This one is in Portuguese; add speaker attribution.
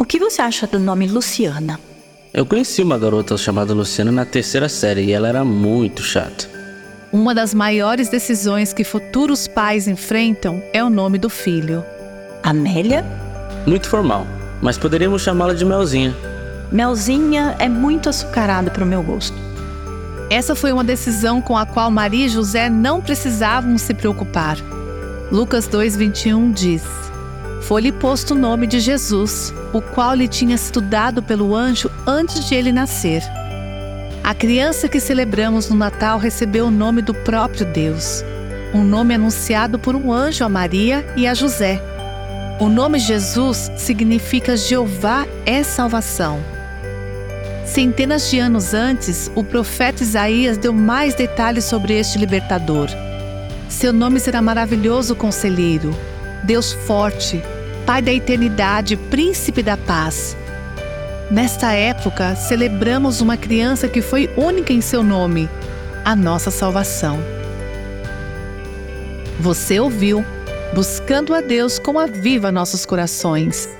Speaker 1: O que você acha do nome Luciana?
Speaker 2: Eu conheci uma garota chamada Luciana na terceira série e ela era muito chata.
Speaker 3: Uma das maiores decisões que futuros pais enfrentam é o nome do filho.
Speaker 1: Amélia?
Speaker 2: Muito formal, mas poderíamos chamá-la de Melzinha.
Speaker 1: Melzinha é muito açucarada para o meu gosto.
Speaker 3: Essa foi uma decisão com a qual Maria e José não precisavam se preocupar. Lucas 2,21 diz: Foi-lhe posto o nome de Jesus, o qual lhe tinha sido dado pelo anjo antes de ele nascer. A criança que celebramos no Natal recebeu o nome do próprio Deus, um nome anunciado por um anjo a Maria e a José. O nome Jesus significa Jeová é salvação. Centenas de anos antes, o profeta Isaías deu mais detalhes sobre este libertador. Seu nome será maravilhoso conselheiro, Deus forte, Pai da eternidade, príncipe da paz. Nesta época, celebramos uma criança que foi única em seu nome, a nossa salvação. Você ouviu Buscando a Deus com a Viva Nossos Corações.